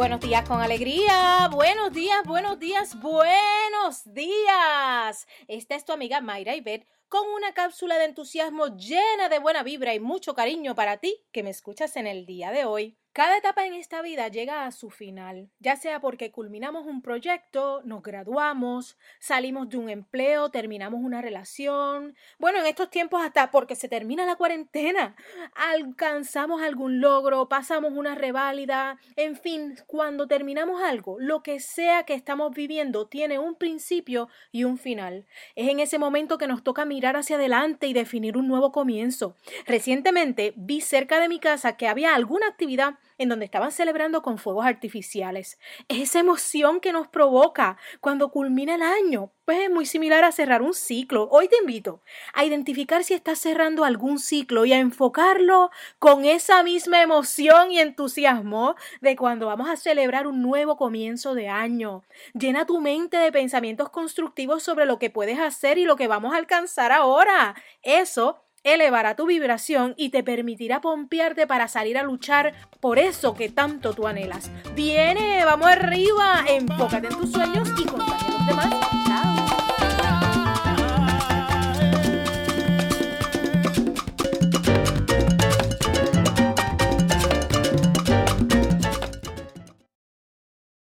Buenos días con alegría. Buenos días, buenos días, buenos días. Esta es tu amiga Mayra Ibet con una cápsula de entusiasmo llena de buena vibra y mucho cariño para ti que me escuchas en el día de hoy. Cada etapa en esta vida llega a su final, ya sea porque culminamos un proyecto, nos graduamos, salimos de un empleo, terminamos una relación, bueno, en estos tiempos hasta porque se termina la cuarentena, alcanzamos algún logro, pasamos una reválida, en fin, cuando terminamos algo, lo que sea que estamos viviendo tiene un principio y un final. Es en ese momento que nos toca mirar hacia adelante y definir un nuevo comienzo. Recientemente vi cerca de mi casa que había alguna actividad en donde estaban celebrando con fuegos artificiales. esa emoción que nos provoca cuando culmina el año. Pues es muy similar a cerrar un ciclo. Hoy te invito a identificar si estás cerrando algún ciclo y a enfocarlo con esa misma emoción y entusiasmo de cuando vamos a celebrar un nuevo comienzo de año. Llena tu mente de pensamientos constructivos sobre lo que puedes hacer y lo que vamos a alcanzar ahora. Eso elevará tu vibración y te permitirá pompearte para salir a luchar por eso que tanto tú anhelas. Viene, vamos arriba, enfócate en tus sueños y contagia a los demás